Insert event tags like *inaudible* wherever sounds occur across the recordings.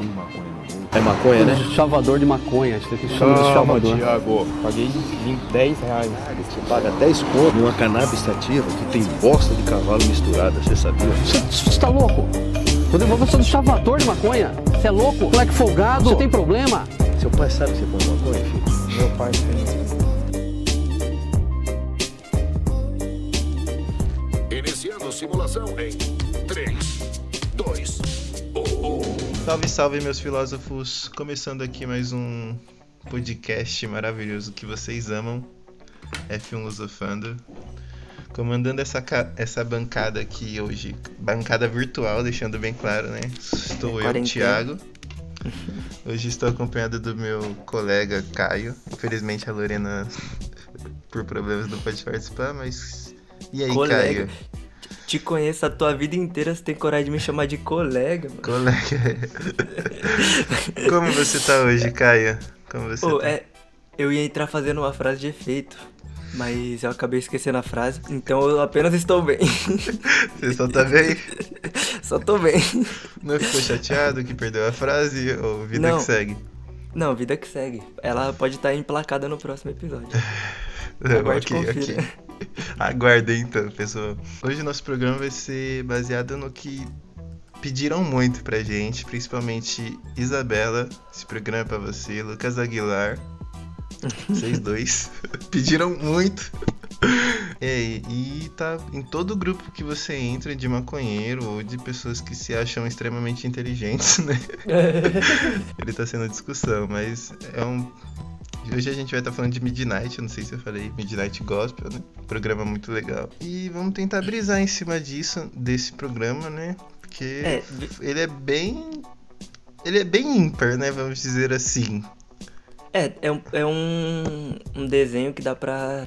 fumo maconha no bolso. É maconha, né? Chavador de maconha, a gente tem que chamar de chavador. Thiago. Paguei 20, 10 reais. Você paga 10 conto numa cannabis sativa que tem bosta de cavalo misturada, você sabia? Você tá louco? Rodrigo, você é um chavador de maconha? Você é louco? Moleque folgado? Você tem problema? Seu pai sabe que você põe maconha, filho? Meu pai tem. Iniciando simulação em 3, 2, 1. Salve, salve, meus filósofos! Começando aqui mais um podcast maravilhoso que vocês amam, F1 Losofando. Comandando essa, essa bancada aqui hoje, bancada virtual, deixando bem claro, né? Estou eu. Thiago. *laughs* Hoje estou acompanhado do meu colega Caio. Infelizmente a Lorena, por problemas, não pode participar, mas. E aí, Colega. Caio? Te conheço a tua vida inteira, você tem coragem de me chamar de colega, mano. Colega. Como você tá hoje, Caio? Como você Ô, tá? é, eu ia entrar fazendo uma frase de efeito, mas eu acabei esquecendo a frase, então eu apenas estou bem. Você só tá bem? *laughs* Só tô bem. Não ficou chateado que perdeu a frase ou vida Não. que segue? Não, vida que segue. Ela pode estar emplacada no próximo episódio. Não, Aguarde e ok, confira. ok. *laughs* Aguardem então, pessoal. Hoje nosso programa vai ser baseado no que pediram muito pra gente, principalmente Isabela, esse programa é pra você, Lucas Aguilar, vocês *laughs* dois. *laughs* pediram muito. É, e tá em todo grupo que você entra de maconheiro ou de pessoas que se acham extremamente inteligentes, né? Ele tá sendo discussão, mas é um. Hoje a gente vai estar falando de Midnight, eu não sei se eu falei Midnight Gospel, né? Programa muito legal. E vamos tentar brisar em cima disso, desse programa, né? Porque É, ele é bem. Ele é bem ímpar, né? Vamos dizer assim. É, é, um, é um, um desenho que dá pra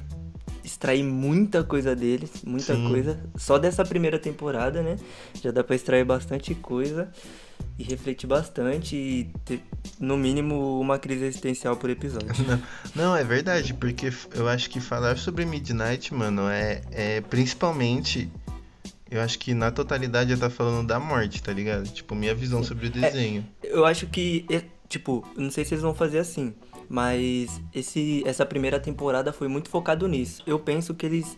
extrair muita coisa deles, muita Sim. coisa. Só dessa primeira temporada, né? Já dá pra extrair bastante coisa e refletir bastante e ter, no mínimo, uma crise existencial por episódio. *laughs* Não, não, é verdade, porque eu acho que falar sobre Midnight, mano, é, é principalmente. Eu acho que na totalidade eu tá falando da morte, tá ligado? Tipo, minha visão sobre o desenho. Eu acho que, é, tipo, não sei se eles vão fazer assim, mas esse, essa primeira temporada foi muito focado nisso. Eu penso que eles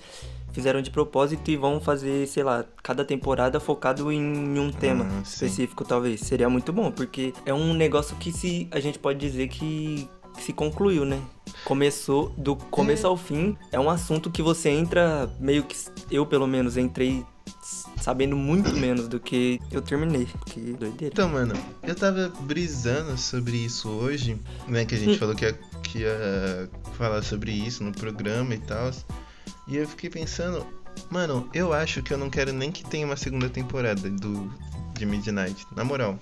fizeram de propósito e vão fazer, sei lá, cada temporada focado em um tema Ah, específico, talvez. Seria muito bom, porque é um negócio que se a gente pode dizer que, que se concluiu, né? Começou, do começo ao fim, é um assunto que você entra meio que. Eu, pelo menos, entrei sabendo muito menos do que eu terminei. Que doideira. Então, mano, eu tava brisando sobre isso hoje, né? Que a gente Hum. falou que ia, que ia falar sobre isso no programa e tal. E eu fiquei pensando, mano, eu acho que eu não quero nem que tenha uma segunda temporada do de Midnight, na moral.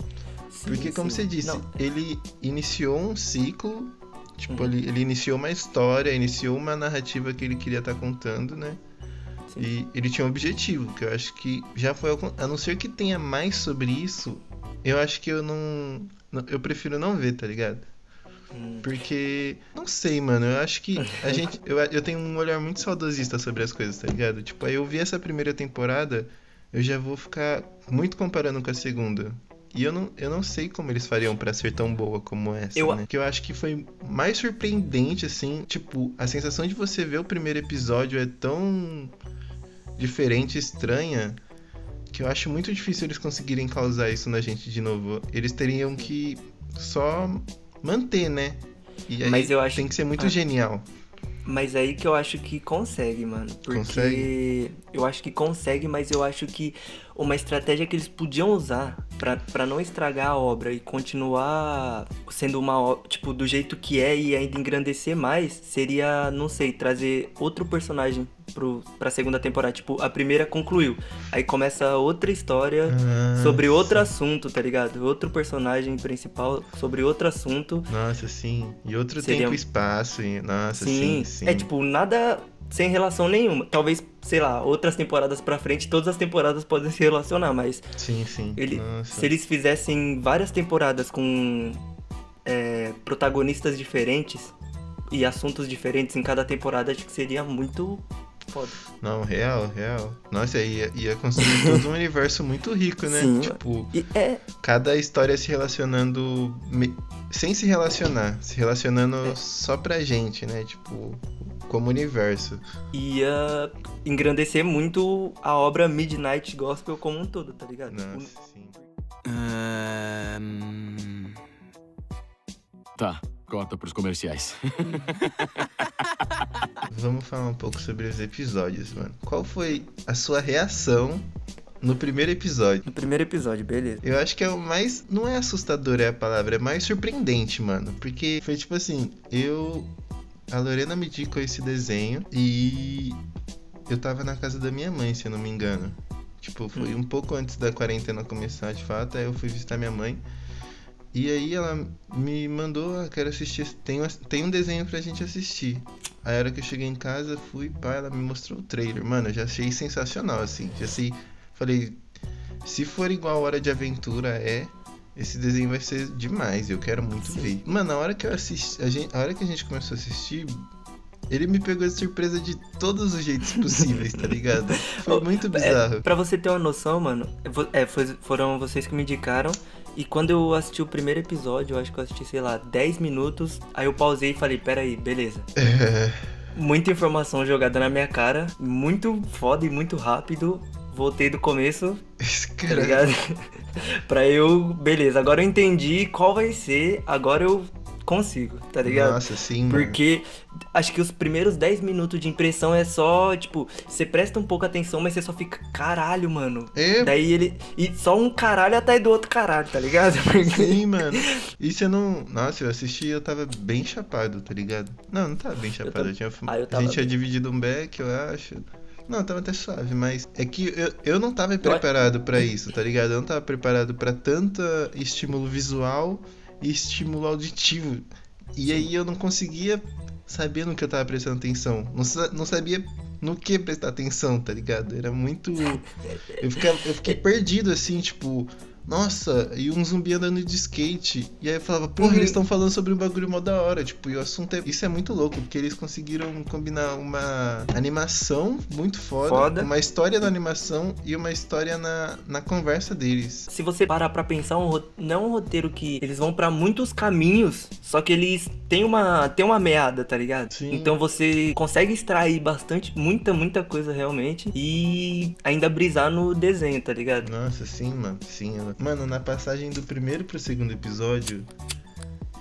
Sim, Porque, como sim. você disse, Não, ele iniciou um ciclo, tipo, Uhum. ele, ele iniciou uma história, iniciou uma narrativa que ele queria estar contando, né? sim. E ele tinha um objetivo, que eu acho que já foi. A não ser que tenha mais sobre isso, eu acho que eu não. não- Eu prefiro não ver, tá ligado? Hum. Porque. Não sei, mano. Eu acho que a *laughs* gente. Eu, eu tenho um olhar muito saudosista sobre as coisas, tá ligado? Tipo, aí eu vi essa primeira temporada, eu já vou ficar muito comparando com a segunda. E eu não, eu não sei como eles fariam pra ser tão boa como essa, Eu- né? Porque eu acho que foi mais surpreendente, assim. Tipo, a sensação de você ver o primeiro episódio é tão diferente, estranha, que eu acho muito difícil eles conseguirem causar isso na gente de novo. Eles teriam que só manter, né? E aí Mas eu acho- tem que ser muito Ah. genial. Mas aí que eu acho que consegue, mano. Porque Consegue? eu acho que consegue, mas eu acho que uma estratégia que eles podiam usar pra não estragar a obra e continuar sendo uma tipo, do jeito que é e ainda engrandecer mais, seria, não sei, trazer outro personagem pro, pra segunda temporada. Tipo, a primeira concluiu. Aí começa outra história Ah, sobre outro assunto, tá ligado? Outro personagem principal sobre outro assunto. Nossa, sim. E outro Seria- tempo e espaço. E... Nossa, Sim, sim, sim. é tipo, nada sem relação nenhuma. Talvez, sei lá, outras temporadas pra frente, todas as temporadas podem se relacionar, mas Sim, sim. ele, Nossa. se eles fizessem várias temporadas com é, protagonistas diferentes e assuntos diferentes em cada temporada, acho que seria muito foda. Não, real, real. Nossa, ia, ia construir *laughs* todo um universo muito rico, né? Sim. Tipo, E é, cada história se relacionando me- sem se relacionar, se relacionando É. só pra gente, né? Tipo, como universo. ia engrandecer muito a obra Midnight Gospel como um todo, tá ligado? Nossa, Tipo, sim. Ahn, Tá, corta pros comerciais. *laughs* Vamos falar um pouco sobre os episódios, mano. Qual foi a sua reação no primeiro episódio? no primeiro episódio, beleza. Eu acho que é o mais. Não é assustador é a palavra, é mais surpreendente, mano. Porque foi tipo assim, eu. A Lorena me indicou esse desenho e. Eu tava na casa da minha mãe, se eu não me engano. Tipo, foi um pouco antes da quarentena começar de fato, aí eu fui visitar minha mãe. E aí ela me mandou, ah, quero assistir, tem, um- tem um desenho pra gente assistir. Aí a hora que eu cheguei em casa, fui, pá, ela me mostrou o trailer. Mano, eu já achei sensacional, assim. Já sei, falei, se for igual Hora de Aventura é, esse desenho vai ser demais, eu quero muito ver. Mano, a hora que eu assisti, a, gente, a hora que a gente começou a assistir, ele me pegou de surpresa de todos os jeitos possíveis, tá ligado? *laughs* Foi muito bizarro. É, pra você ter uma noção, mano, é, foi- foram vocês que me indicaram. E quando eu assisti o primeiro episódio, eu acho que eu assisti, sei lá, 10 minutos. Aí eu pausei e falei, pera aí, beleza. Muita informação jogada na minha cara. Muito foda e muito rápido. Voltei do começo, Esse tá cara, ligado? *laughs* pra eu. Beleza, agora eu entendi qual vai ser, agora eu consigo, tá ligado? Nossa, sim, mano. Porque acho que os primeiros 10 minutos de impressão é só, tipo, você presta um pouco atenção, mas você só fica, caralho, mano. É, Daí ele. E só um caralho atrás do outro caralho, tá ligado? *laughs* Porque- Sim, mano. E você não. Nossa, eu assisti e eu tava bem chapado, tá ligado? Não, não tava bem chapado. Eu tinha... Ah, eu A gente tinha bem. dividido um beck, eu acho. Não, tava até suave, mas é que eu, eu não tava preparado pra isso, tá ligado? Eu não tava preparado pra tanta estímulo visual estímulo auditivo. E aí eu não conseguia saber no que eu tava prestando atenção. Não, sa- não sabia no que prestar atenção, tá ligado? Era muito. *laughs* Eu, eu fiquei perdido assim, tipo. Nossa, e um zumbi andando de skate. E aí eu falava, porra, Uhum. eles estão falando sobre um bagulho mó da hora. Tipo, e o assunto é. Isso é muito louco, porque eles conseguiram combinar uma animação muito foda, Foda. uma história na animação e uma história na, na conversa deles. Se você parar pra pensar, um, não é um roteiro que eles vão pra muitos caminhos, só que eles têm uma, têm uma meada, tá ligado? Sim. Então você consegue extrair bastante, muita, muita coisa realmente e ainda brisar no desenho, tá ligado? Nossa, sim, mano. Sim, ela- mano, na passagem do primeiro pro segundo episódio,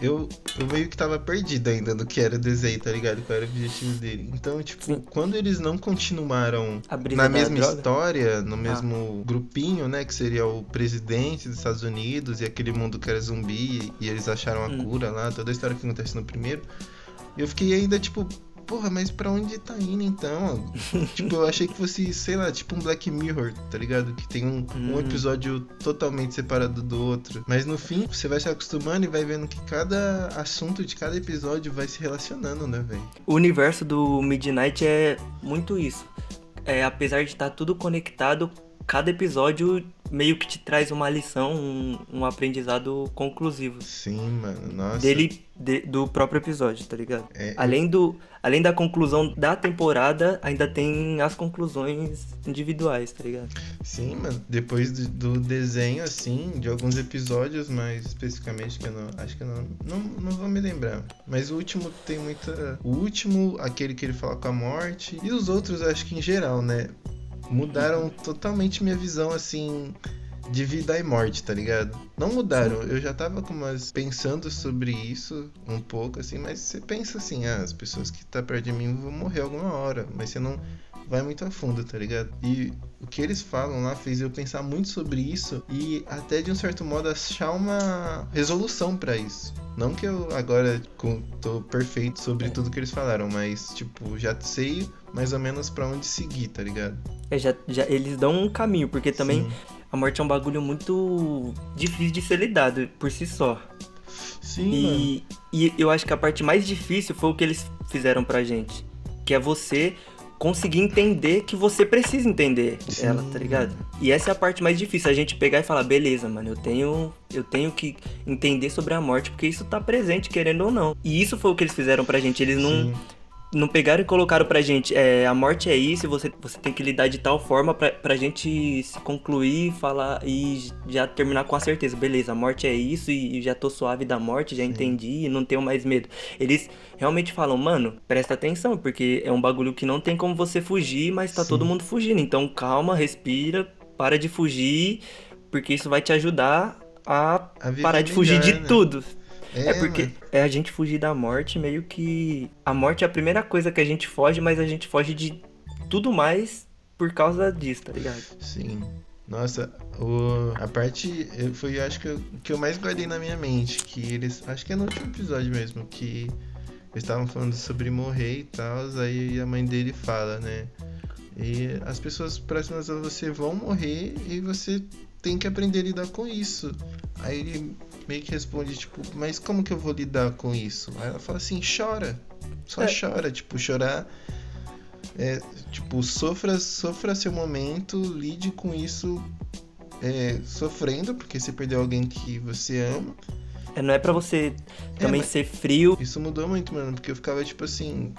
eu, eu meio que tava perdido ainda no que era o desenho, tá ligado? Qual era o objetivo dele. Então, tipo, Sim. quando eles não continuaram na mesma droga. Ah. história, no mesmo grupinho, né? Que seria o presidente dos Estados Unidos e aquele mundo que era zumbi e eles acharam a Hum. cura lá, toda a história que acontece no primeiro. Eu fiquei ainda tipo, porra, mas pra onde tá indo então? *laughs* tipo, eu achei que fosse, sei lá, tipo um Black Mirror, tá ligado? Que tem um, um Hum. episódio totalmente separado do outro. Mas no fim, você vai se acostumando e vai vendo que cada assunto de cada episódio vai se relacionando, né, velho? O universo do Midnight é muito isso. É, apesar de estar tudo conectado, cada episódio meio que te traz uma lição, um, um aprendizado conclusivo. Sim, mano, nossa. Dele, de- do próprio episódio, tá ligado? É, Além, do, além da conclusão da temporada, ainda tem as conclusões individuais, tá ligado? Sim, mano. Depois do, do desenho, assim, de alguns episódios, mais especificamente, que eu não. Acho que eu não, não. Não vou me lembrar. Mas o último tem muita. O último, aquele que ele fala com a morte. E os outros, acho que em geral, né? Mudaram totalmente minha visão, assim. De vida e morte, tá ligado? Não mudaram. Eu já tava com umas pensando sobre isso um pouco, assim, mas você pensa assim, ah, as pessoas que tá perto de mim vão morrer alguma hora. Mas você não vai muito a fundo, tá ligado? E o que eles falam lá fez eu pensar muito sobre isso e até de um certo modo achar uma resolução pra isso. Não que eu agora tô perfeito sobre tudo que eles falaram, mas tipo, já sei mais ou menos pra onde seguir, tá ligado? É, já, já, eles dão um caminho, porque também Sim. A morte é um bagulho muito difícil de ser lidado por si só. Sim. E, e eu acho que a parte mais difícil foi o que eles fizeram pra gente. Que é você conseguir entender que você precisa entender Sim. ela, tá ligado? E essa é a parte mais difícil, a gente pegar e falar, beleza, mano, eu tenho, eu tenho que entender sobre a morte, porque isso tá presente, querendo ou não. E isso foi o que eles fizeram pra gente. Eles não, Sim. Não pegaram e colocaram pra gente, é, a morte é isso, e você, você tem que lidar de tal forma pra, pra gente se concluir, falar e já terminar com a certeza. Beleza, a morte é isso e, e já tô suave da morte, já entendi e não tenho mais medo. Eles realmente falam, mano, presta atenção, porque é um bagulho que não tem como você fugir, mas tá Sim. todo mundo fugindo. Então calma, respira, para de fugir, porque isso vai te ajudar a, A parar de fugir de melhor, né? tudo. É, É porque mano. é a gente fugir da morte, meio que. A morte é a primeira coisa que a gente foge, mas a gente foge de tudo mais por causa disso, tá ligado? Sim. Nossa, o, a parte foi, acho que, o que eu mais guardei na minha mente, que eles, acho que é no último episódio mesmo, que eles estavam falando sobre morrer e tal, aí a mãe dele fala, né? E as pessoas próximas a você vão morrer e você tem que aprender a lidar com isso. Aí ele meio que responde, tipo, mas como que eu vou lidar com isso? Aí ela fala assim, chora. Só É. chora, tipo, chorar é, tipo, sofra, sofra seu momento, lide com isso é, sofrendo, porque você perdeu alguém que você ama. É, não é pra você também mas- ser frio. Isso mudou muito, mano, porque eu ficava tipo assim,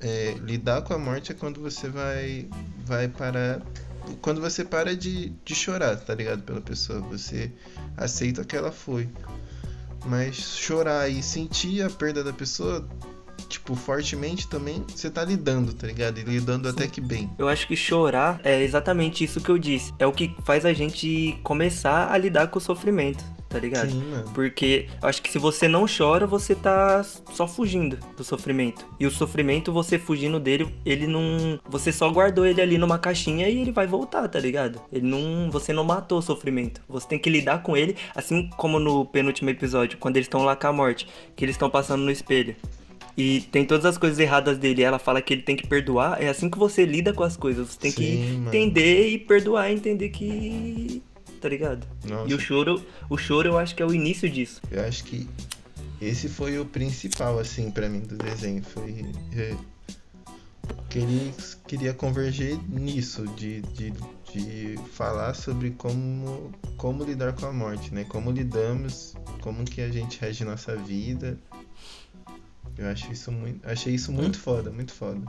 é, lidar com a morte é quando você vai, vai parar, quando você para de, de chorar, tá ligado, pela pessoa, você aceita que ela foi. Mas chorar e sentir a perda da pessoa, tipo, fortemente também, você tá lidando, tá ligado? E lidando até que bem. Eu acho que chorar é exatamente isso que eu disse. É o que faz a gente começar a lidar com o sofrimento, tá ligado? Sim, mano. Porque eu acho que se você não chora, você tá só fugindo do sofrimento. E o sofrimento, você fugindo dele, ele não. Você só guardou ele ali numa caixinha e ele vai voltar, tá ligado? Ele não. Você não matou o sofrimento. Você tem que lidar com ele, assim como no penúltimo episódio, quando eles estão lá com a morte, que eles estão passando no espelho. E tem todas as coisas erradas dele. Ela fala que ele tem que perdoar. É assim que você lida com as coisas. Você tem que Sim, mano. entender e perdoar, entender que. Tá ligado? Nossa. E o choro, o choro eu acho que é o início disso. Eu acho que esse foi o principal, assim, pra mim, do desenho. Foi. é, que ele queria converger nisso, de, de, de falar sobre como, como lidar com a morte, né? Como lidamos, como que a gente rege nossa vida. Eu acho isso muito. Achei isso muito foda, muito foda.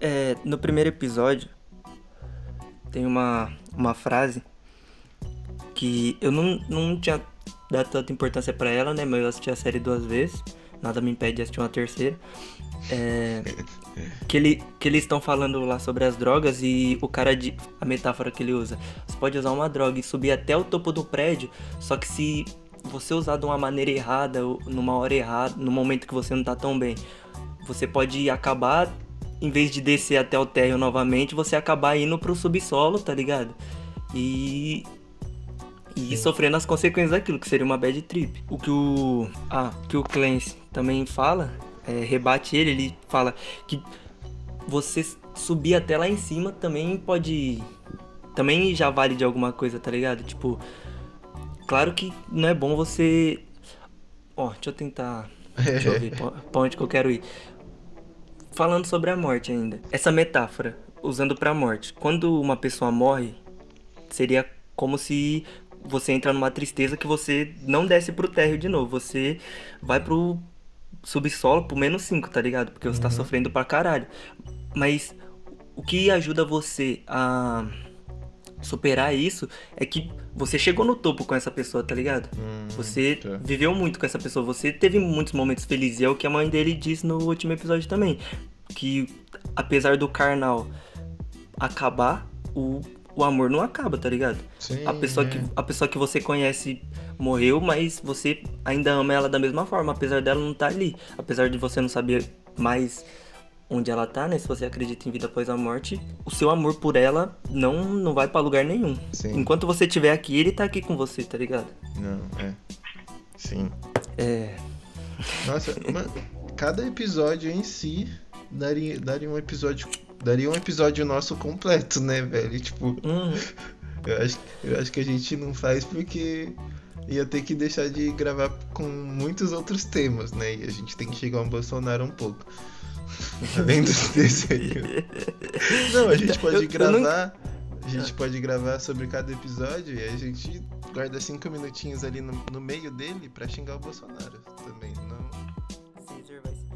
É, no primeiro episódio tem uma, uma frase que eu não, não tinha dado tanta importância pra ela, né? Mas eu assisti a série duas vezes. Nada me impede de assistir uma terceira. É, *laughs* que, ele, que eles estão falando lá sobre as drogas e o cara de. A metáfora que ele usa. Você pode usar uma droga e subir até o topo do prédio, só que se você usar de uma maneira errada, ou numa hora errada, no momento que você não tá tão bem, você pode acabar, em vez de descer até o térreo novamente, você acabar indo pro subsolo, tá ligado? E. E sofrendo as consequências daquilo, que seria uma bad trip. O que o. Ah, que o Clancy também fala, é, rebate ele, ele fala que você subir até lá em cima também pode. Também já vale de alguma coisa, tá ligado? Tipo. Claro que não é bom você. Ó, deixa eu tentar. Deixa eu ver *laughs* pra onde que eu quero ir. Falando sobre a morte ainda. Essa metáfora, usando pra morte. Quando uma pessoa morre, seria como se você entra numa tristeza que você não desce pro térreo de novo. Você vai pro subsolo, pro menos 5, tá ligado? Porque você tá sofrendo pra caralho. Mas o que ajuda você a superar isso é que você chegou no topo com essa pessoa, tá ligado? Você tá. viveu muito com essa pessoa, você teve muitos momentos felizes. E é o que a mãe dele disse no último episódio também. Que apesar do carnal acabar, o, o amor não acaba, tá ligado? Sim, A pessoa, é. que, a pessoa que você conhece morreu, mas você ainda ama ela da mesma forma, apesar dela não estar ali. Apesar de você não saber mais onde ela tá, né? Se você acredita em vida após a morte, o seu amor por ela não, não vai pra lugar nenhum. Sim. Enquanto você estiver aqui, ele tá aqui com você, tá ligado? Não, é. Sim. É. Nossa, *laughs* mano, cada episódio em si daria, daria um episódio. Daria um episódio nosso completo, né, velho? Tipo, Uhum. *laughs* eu acho, eu acho que a gente não faz porque ia ter que deixar de gravar com muitos outros temas, né? E a gente tem que chegar ao Bolsonaro um pouco. *laughs* Além do *laughs* desenho. Não, a gente pode Eu- eu não- gravar. A gente pode gravar sobre cada episódio e a gente guarda cinco minutinhos ali no, no meio dele pra xingar o Bolsonaro também. Não. Caesar vai se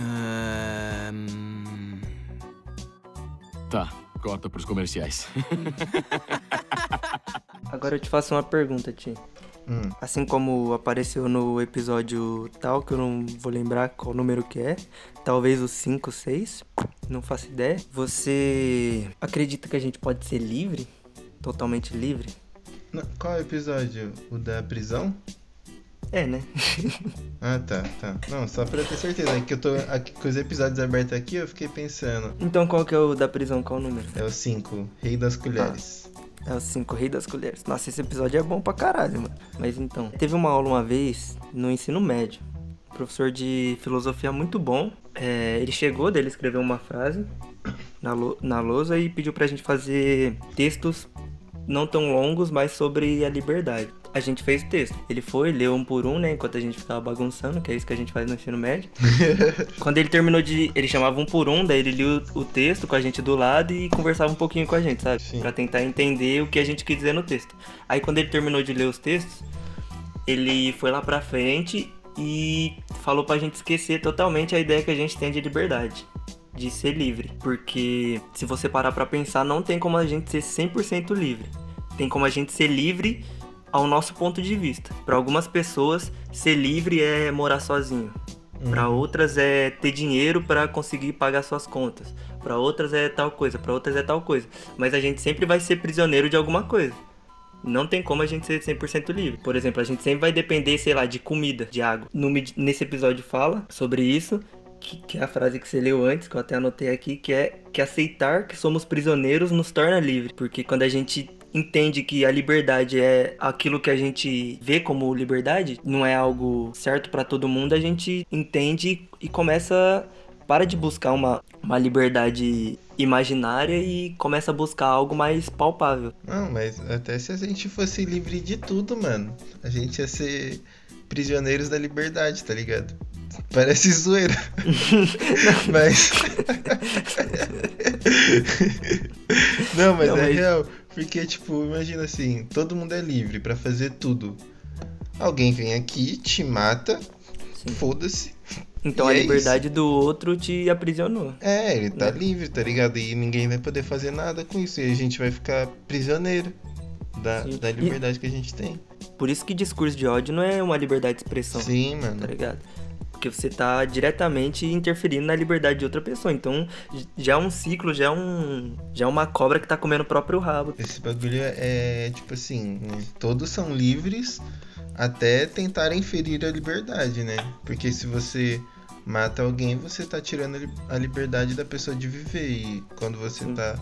Ah, Ahn, Tá, corta pros comerciais. *laughs* Agora eu te faço uma pergunta, Ti. Hum. Assim como apareceu no episódio tal, que eu não vou lembrar qual número que é, talvez o 5, 6, não faço ideia. Você acredita que a gente pode ser livre? Totalmente livre? Qual episódio? O da prisão? É, né? *laughs* Ah, tá, tá. Não, só pra ter certeza. É que eu tô aqui, com os episódios abertos aqui, eu fiquei pensando. Então qual que é o da prisão? Qual o número? É o 5, Rei das Colheres. É o 5 Rei das Colheres. Nossa, esse episódio é bom pra caralho, mano. Mas então, teve uma aula uma vez no ensino médio. Professor de filosofia muito bom. É, ele chegou, dele escreveu uma frase na, lou- na lousa e pediu pra gente fazer textos não tão longos, mas sobre a liberdade. A gente fez texto. Ele foi, leu um por um, né? Enquanto a gente ficava bagunçando, que é isso que a gente faz no ensino médio. *laughs* Quando ele terminou de. Ele chamava um por um, daí ele lia o, o texto com a gente do lado e conversava um pouquinho com a gente, sabe? Sim. Pra tentar entender o que a gente quis dizer no texto. Aí quando ele terminou de ler os textos, ele foi lá pra frente e falou pra gente esquecer totalmente a ideia que a gente tem de liberdade. De ser livre. Porque se você parar pra pensar, não tem como a gente ser 100% livre. Tem como a gente ser livre ao nosso ponto de vista. Pra algumas pessoas, ser livre é morar sozinho. Pra outras é ter dinheiro pra conseguir pagar suas contas. Pra outras é tal coisa, pra outras é tal coisa. Mas a gente sempre vai ser prisioneiro de alguma coisa. Não tem como a gente ser 100% livre. Por exemplo, a gente sempre vai depender, sei lá, de comida, de água. No nesse episódio fala sobre isso, que, que é a frase que você leu antes, que eu até anotei aqui, que é que aceitar que somos prisioneiros nos torna livre. Porque quando a gente entende que a liberdade é aquilo que a gente vê como liberdade, não é algo certo pra todo mundo, a gente entende e começa para de buscar uma, uma liberdade imaginária e começa a buscar algo mais palpável. Não, mas até se a gente fosse livre de tudo, mano, a gente ia ser prisioneiros da liberdade, tá ligado? Parece zoeira. *laughs* mas. *laughs* Não, mas Não, é mas- real. Porque, tipo, imagina assim: todo mundo é livre pra fazer tudo. Alguém vem aqui, te mata, foda-se. Então E a é liberdade do outro te aprisionou. É, ele tá Né? livre, tá ligado? E ninguém vai poder fazer nada com isso. E a gente vai ficar prisioneiro da, Sim. da E- liberdade que a gente tem. Por isso que discurso de ódio não é uma liberdade de expressão, Sim, tá mano. ligado? Porque você tá diretamente interferindo na liberdade de outra pessoa. Então já é um ciclo, já é um. Já é uma cobra que tá comendo o próprio rabo. Esse bagulho é tipo assim, né? todos são livres até tentarem ferir a liberdade, né? Porque se você mata alguém, você tá tirando a li- a liberdade da pessoa de viver. E quando você Sim. tá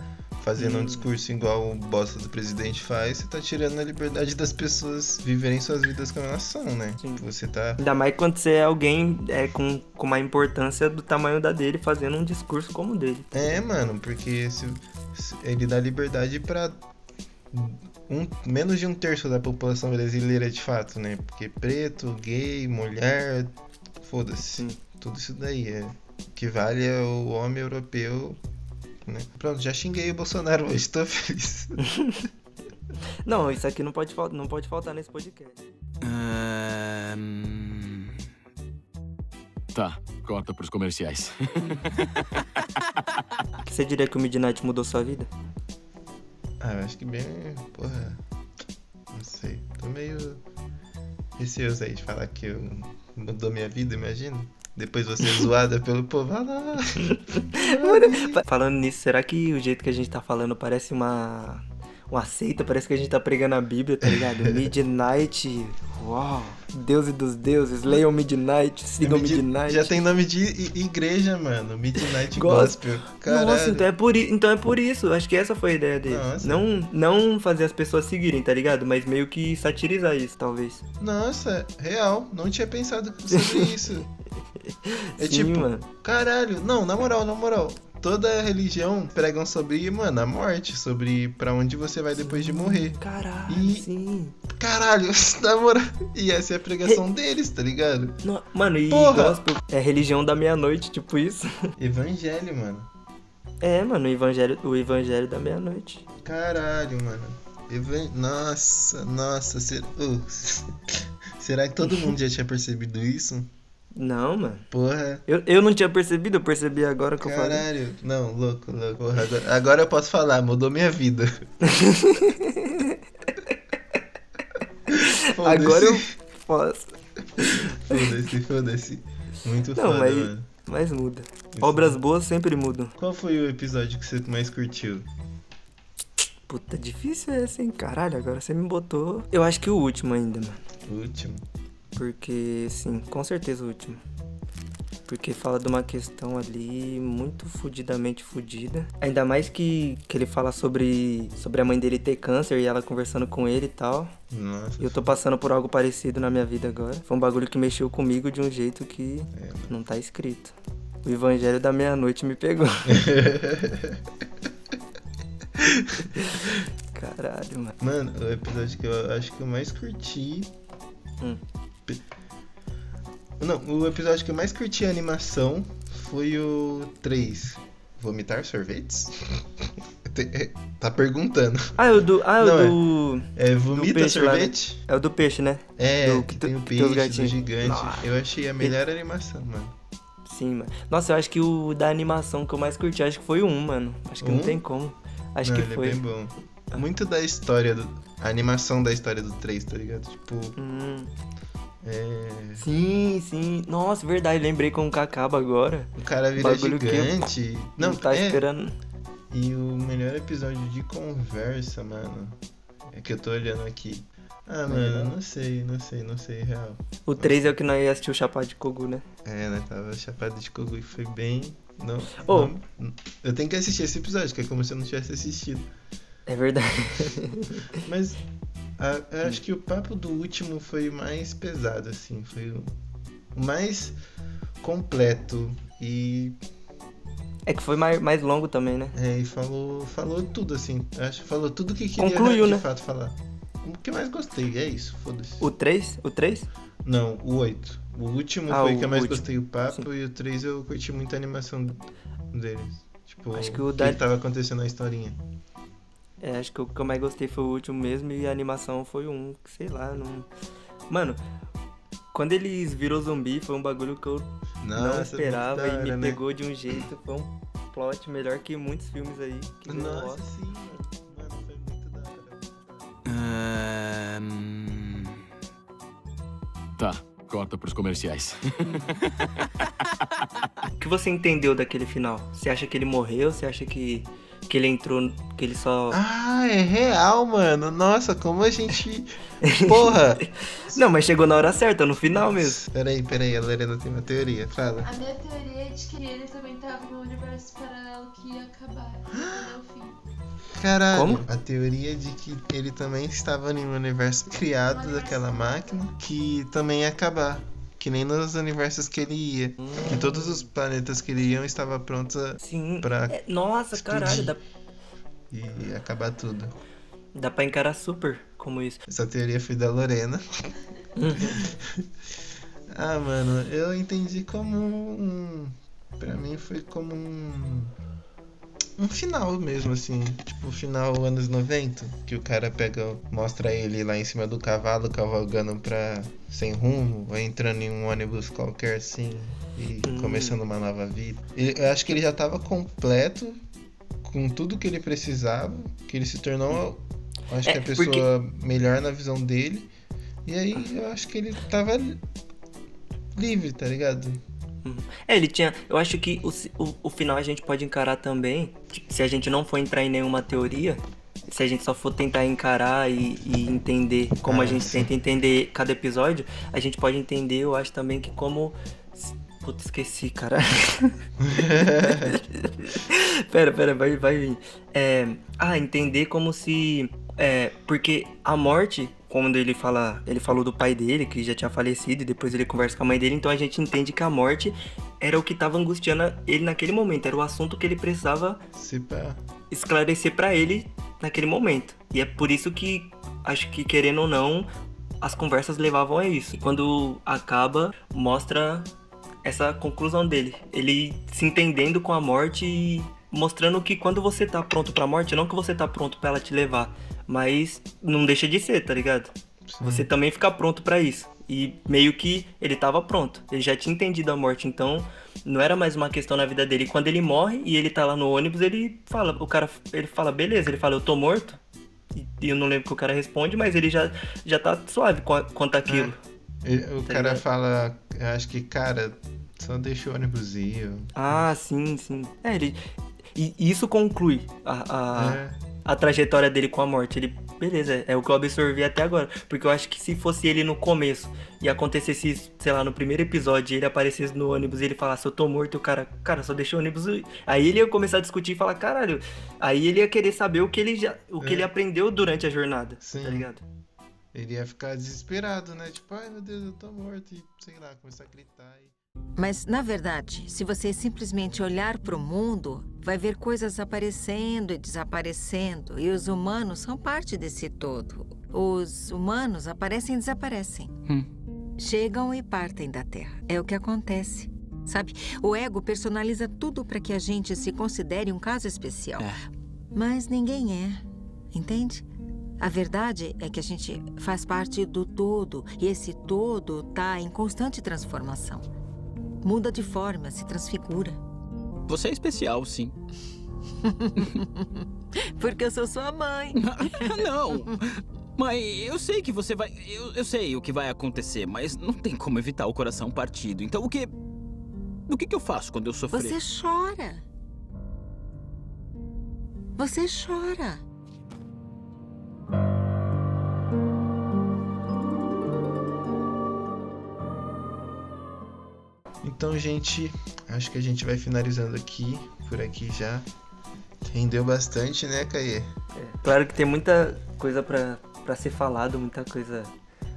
fazendo um Hum. discurso igual o bosta do presidente faz, você tá tirando a liberdade das pessoas viverem suas vidas como elas são, né? Sim. Você tá. Ainda mais quando você é alguém é, com, com uma importância do tamanho da dele fazendo um discurso como o dele. É, mano, porque se, se- ele dá liberdade pra um, menos de um terço da população brasileira de fato, né? Porque preto, gay, mulher, foda-se. Tudo isso daí é o que vale é o homem europeu, né? Pronto, já xinguei o Bolsonaro hoje, tô feliz. *laughs* Não, isso aqui não pode, não pode faltar nesse podcast. Ahn, Tá, corta pros comerciais. *laughs* Você diria que o Midnight mudou sua vida? ah, eu acho que bem. Porra. Não sei. Tô meio receoso aí de falar que eu mudou minha vida, imagina. Depois você zoada pelo povo. Ah, não. *laughs* Fa- Falando nisso, será que o jeito que a gente tá falando parece uma. Uma seita? Parece que a gente tá pregando a Bíblia, tá ligado? *laughs* Midnight. Uau! Deus e dos deuses, leiam Midnight, sigam Midi- Midnight. Já tem nome de igreja, mano. Midnight Gospel. Gospel. Caralho. Nossa, então é, por, i- então é por isso. Acho que essa foi a ideia dele. Nossa. Não, não fazer as pessoas seguirem, tá ligado? Mas meio que satirizar isso, talvez. Nossa, real. Não tinha pensado sobre isso. *laughs* É Sim, tipo, mano. caralho. Não, na moral, na moral. Toda religião pregam sobre, mano, a morte. Sobre pra onde você vai depois de morrer. Caralho, E- sim. Caralho, *laughs* na moral. E essa é a pregação deles, tá ligado? No- mano, e Porra. gospel é religião da meia-noite, tipo isso. *laughs* Evangelho, mano. É, mano, o evangelho, o evangelho da meia-noite. Caralho, mano. Evan... Nossa, nossa. Será... *laughs* Uh, será que todo mundo já tinha percebido isso? Não, mano. Porra. Eu, eu não tinha percebido, eu percebi agora que eu falei. Caralho. Não, louco, louco. Agora, agora eu posso falar, mudou minha vida. *laughs* Agora eu posso. Foda-se, foda-se. Muito Não, foda, mas, mano. mas muda. Obras boas sempre mudam. Qual foi o episódio que você mais curtiu? Puta, difícil é assim, caralho, agora você me botou. Eu acho que o último ainda, mano. O último? Porque, sim, com certeza o último. Porque fala de uma questão ali muito fudidamente fudida. Ainda mais que, que ele fala sobre, sobre a mãe dele ter câncer e ela conversando com ele e tal. Nossa. E eu tô passando por algo parecido na minha vida agora. Foi um bagulho que mexeu comigo de um jeito que É, não tá escrito. O evangelho da meia-noite me pegou. *laughs* Caralho, mano. Mano, o episódio que eu acho que eu mais curti. Hum. Não, o episódio que eu mais curti a animação foi o 3. Vomitar sorvetes? *laughs* Te- tá perguntando. Ah, é o do. Ah, é o do. É vomita peixe lá, né? sorvete? É o do peixe, né? É, Do- que tem o que tem peixe, do gigante. Nossa. Eu achei a melhor animação, mano. Sim, mano. Nossa, eu acho que o da animação que eu mais curti, acho que foi o 1, mano. Acho que Um? não tem como. Acho Não, que ele foi. é bem bom. Muito da história do. A animação da história do 3, tá ligado? Tipo, Hum, é. sim, sim. Nossa, verdade, lembrei como que acaba agora. O cara vira Bagulho eu gigante. Não, Não tá é, esperando. E o melhor episódio de conversa, mano. É que eu tô olhando aqui. Ah, mano, não sei, não sei, não sei, real. O 3 é o que nós ia assistir o Chapado de Kogu, né? É, né? Tava chapado de cogu e foi bem. Não, Ô. não- Eu tenho que assistir esse episódio, que é como se eu não tivesse assistido. É verdade. *laughs* Mas a- acho que o papo do último foi o mais pesado, assim. Foi o, mais completo. E, É que foi mais, mais longo também, né? é, e falou, falou tudo, assim. Acho que falou tudo que queria Concluiu, de né? fato falar. O que mais gostei, é isso, foda-se. O 3? O 3? Não, o 8. O último Ah, foi o que eu mais último. gostei, o papo, e o 3 eu curti muito a animação deles. Tipo, Acho que o o da- que tava acontecendo na historinha. É, acho que o que eu mais gostei foi o último mesmo e a animação foi um, sei lá, não. Mano, quando eles virou zumbi foi um bagulho que eu não Nossa, esperava muito da e me né? pegou de um jeito, foi um plot melhor que muitos filmes aí. que Nossa, sim, mano. Mano, foi muito da hora. Tá, corta pros comerciais. *laughs* O que você entendeu daquele final? Você acha que ele morreu? Você acha que, que ele entrou, que ele só... Ah, é real, mano. Nossa, como a gente. *laughs* Porra! Não, mas chegou na hora certa, no final mesmo. Peraí, peraí, a Lorena tem uma teoria. Fala. A minha teoria é de que ele também tava num universo paralelo que ia acabar. Fim. Caralho, Como? a teoria de que ele também estava em um universo criado daquela máquina que também ia acabar. Que nem nos universos que ele ia. Que todos os planetas que ele ia estavam prontos a... Sim. Pra É, nossa, caralho, dá, e acabar tudo. dá pra encarar super como isso. Essa teoria foi da Lorena. *laughs* ah, mano, eu entendi como um. Pra mim foi como um. Um final mesmo, assim. Tipo, final anos 90. Que o cara pega. Mostra ele lá em cima do cavalo, cavalgando pra. sem rumo, ou entrando em um ônibus qualquer assim. E Hum. começando uma nova vida. Ele- eu acho que ele já tava completo. Com tudo que ele precisava. Que ele se tornou. Acho É, que a pessoa porque- melhor na visão dele. E aí eu acho que ele tava livre, tá ligado? É, ele tinha. Eu acho que o, o, o final a gente pode encarar também. tipo, Se a gente não for entrar em nenhuma teoria, se a gente só for tentar encarar e, e entender como a gente sim. tenta entender cada episódio, a gente pode entender, eu acho também que como. Puta, esqueci, cara. *laughs* pera, pera, vai, vai vir. É, ah, entender como se. É, porque a morte, quando ele fala. Ele falou do pai dele, que já tinha falecido, e depois ele conversa com a mãe dele, então a gente entende que a morte era o que tava angustiando ele naquele momento, era o assunto que ele precisava esclarecer pra ele naquele momento. E é por isso que acho que querendo ou não, as conversas levavam a isso. E quando acaba, mostra essa conclusão dele. Ele se entendendo com a morte e mostrando que quando você tá pronto pra morte, não que você tá pronto pra ela te levar, mas não deixa de ser, tá ligado? Você também fica pronto pra isso. E meio que ele tava pronto. Ele já tinha entendido a morte, então não era mais uma questão na vida dele. Quando ele morre e ele tá lá no ônibus, ele fala, o cara, ele fala, beleza, ele fala, eu tô morto. E eu não lembro o que o cara responde, mas ele já, já tá suave quanto aquilo. É. O tá cara ligado? fala, eu acho que, cara, só deixa o ônibus ir. Ah, sim, sim. É, ele. E isso conclui a, a, é. a trajetória dele com a morte. Ele beleza, é o que eu absorvi até agora. Porque eu acho que se fosse ele no começo e acontecesse, sei lá, no primeiro episódio, ele aparecesse no ônibus e ele falasse, eu tô morto, e o cara, cara, só deixou o ônibus. Aí ele ia começar a discutir e falar, caralho. Aí ele ia querer saber o que ele já. o que é. ele aprendeu durante a jornada. Tá Sim. Tá ligado? Ele ia ficar desesperado, né? Tipo, ai meu Deus, eu tô morto. E sei lá, começar a gritar. E... Mas, na verdade, se você simplesmente olhar para o mundo, vai ver coisas aparecendo e desaparecendo, e os humanos são parte desse todo. Os humanos aparecem e desaparecem. Hum. Chegam e partem da Terra. É o que acontece. Sabe, o ego personaliza tudo para que a gente se considere um caso especial. É. Mas ninguém é, entende? A verdade é que a gente faz parte do todo e esse todo está em constante transformação. Muda de forma, se transfigura. Você é especial, sim. *laughs* Porque eu sou sua mãe. *laughs* não. Mãe, eu sei que você vai. Eu, eu sei o que vai acontecer, mas não tem como evitar o coração partido. Então o que. O que, que eu faço quando eu sofrer? Você chora. Você chora. Então, gente, acho que a gente vai finalizando aqui, por aqui já. Rendeu bastante, né, Caê? É, claro que tem muita coisa para ser falado, muita coisa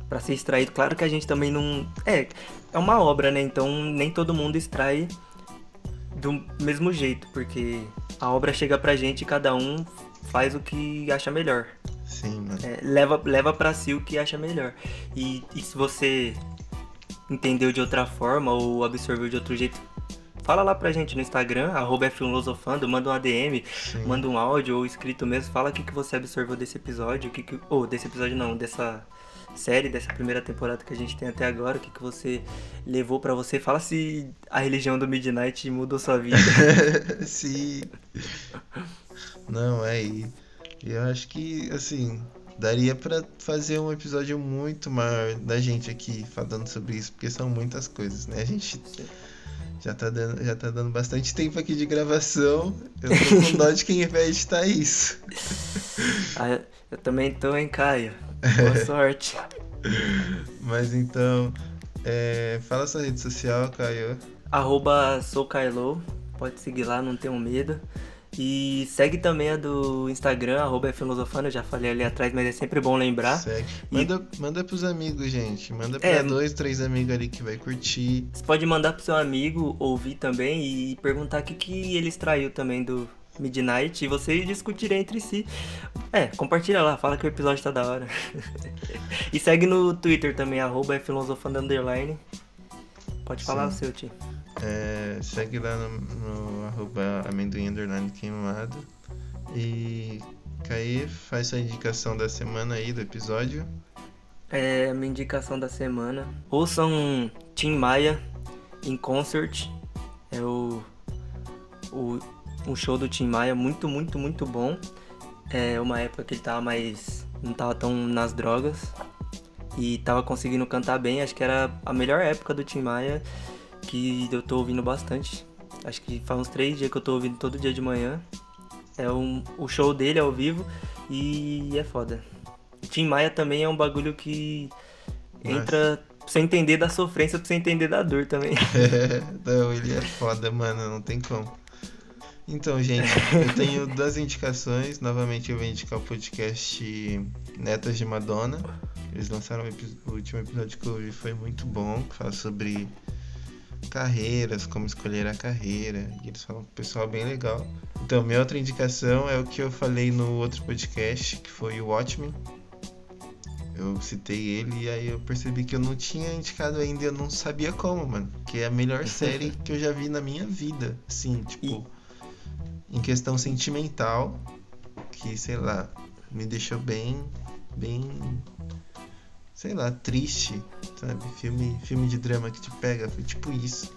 para ser extraído. Claro que a gente também não. É, é uma obra, né? Então nem todo mundo extrai do mesmo jeito, porque a obra chega pra gente e cada um faz o que acha melhor. Sim, mano. É, leva, leva pra si o que acha melhor. E, e se você entendeu de outra forma ou absorveu de outro jeito, fala lá pra gente no Instagram, arroba Filosofando, manda um ADM, Sim. manda um áudio ou escrito mesmo, fala o que, que você absorveu desse episódio, o que, que ou oh, desse episódio não, dessa série, dessa primeira temporada que a gente tem até agora, o que, que você levou para você, fala se a religião do Midnight mudou sua vida. *laughs* Sim. Não, é, e eu acho que, assim, Daria para fazer um episódio muito maior da gente aqui falando sobre isso, porque são muitas coisas, né? A gente já tá dando, já tá dando bastante tempo aqui de gravação. Eu tô com dó de quem vai editar isso. *laughs* Ah, eu também tô, hein, Caio? Boa sorte. Mas então, é, fala sua rede social, Caio. Arroba sou Kylo. Pode seguir lá, não tenham medo. E segue também a do Instagram, arroba filosofano, eu já falei ali atrás, mas é sempre bom lembrar. Segue. Manda, e... manda pros amigos, gente. Manda pra é, dois, três amigos ali que vai curtir. Você pode mandar pro seu amigo ouvir também e perguntar o que, que ele extraiu também do Midnight e vocês discutirem entre si. É, compartilha lá, fala que o episódio tá da hora. *laughs* e segue no Twitter também, arroba filosofando underline. Pode falar Sim. o seu, tio. É, segue lá no, no arroba amendoim queimado. E Caí, faz sua indicação da semana aí do episódio. É, minha indicação da semana. Ouçam Tim Maia em concert. É o, o show do Tim Maia muito, muito, muito bom. É uma época que ele tava mais. não tava tão nas drogas. E tava conseguindo cantar bem. Acho que era a melhor época do Tim Maia que eu tô ouvindo bastante. Acho que faz uns três dias que eu tô ouvindo todo dia de manhã. É um, o show dele ao vivo e é foda. Tim Maia também é um bagulho que Nossa. entra pra você entender da sofrência, pra você entender da dor também. É, *laughs* não, ele é foda, mano, não tem como. Então, gente, eu tenho *laughs* duas indicações. Novamente, eu vou indicar o podcast Netas de Madonna. Eles lançaram o, último episódio que eu ouvi, foi muito bom. Que fala sobre carreiras, como escolher a carreira. E eles falam com o pessoal bem legal. Então, minha outra indicação é o que eu falei no outro podcast, que foi o Watchmen. Eu citei ele e aí eu percebi que eu não tinha indicado ainda, eu não sabia como, mano. Que é a melhor *laughs* série que eu já vi na minha vida. Assim, tipo, e... em questão sentimental, que sei lá, me deixou bem, bem sei lá, triste, sabe? Filme, filme de drama que te pega, foi tipo isso.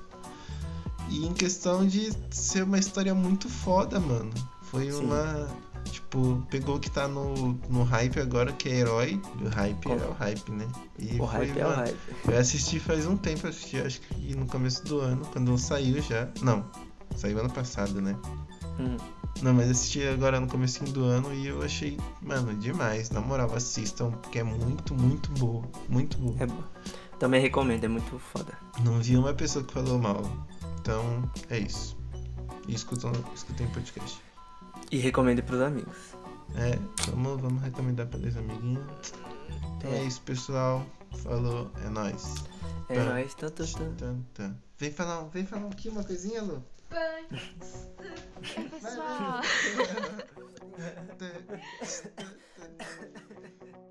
E em questão de ser uma história muito foda, mano. Foi Sim. uma. Tipo, pegou o que tá no, no hype agora, que é herói. E o hype Qual? é o hype, né? E O foi, hype é o mano, hype. Eu assisti faz um tempo, assisti acho que no começo do ano, quando saiu já. Não, saiu ano passado, né? Hum. Não, mas assisti agora no comecinho do ano e eu achei, mano, demais. Na moral, assistam, porque é muito, muito boa. Muito boa. É bom. Também recomendo, é muito foda. Não vi uma pessoa que falou mal. Então, é isso. E escutam, escutem o podcast. E recomendo pros amigos. É, vamos, vamos recomendar para os amiguinhos. Então é. É. isso, pessoal. Falou, é nóis. É nóis, tan, tan, tan. Tan, tan. Vem falar, vem falar aqui uma coisinha, Lu. Burns. *laughs* *laughs* *laughs*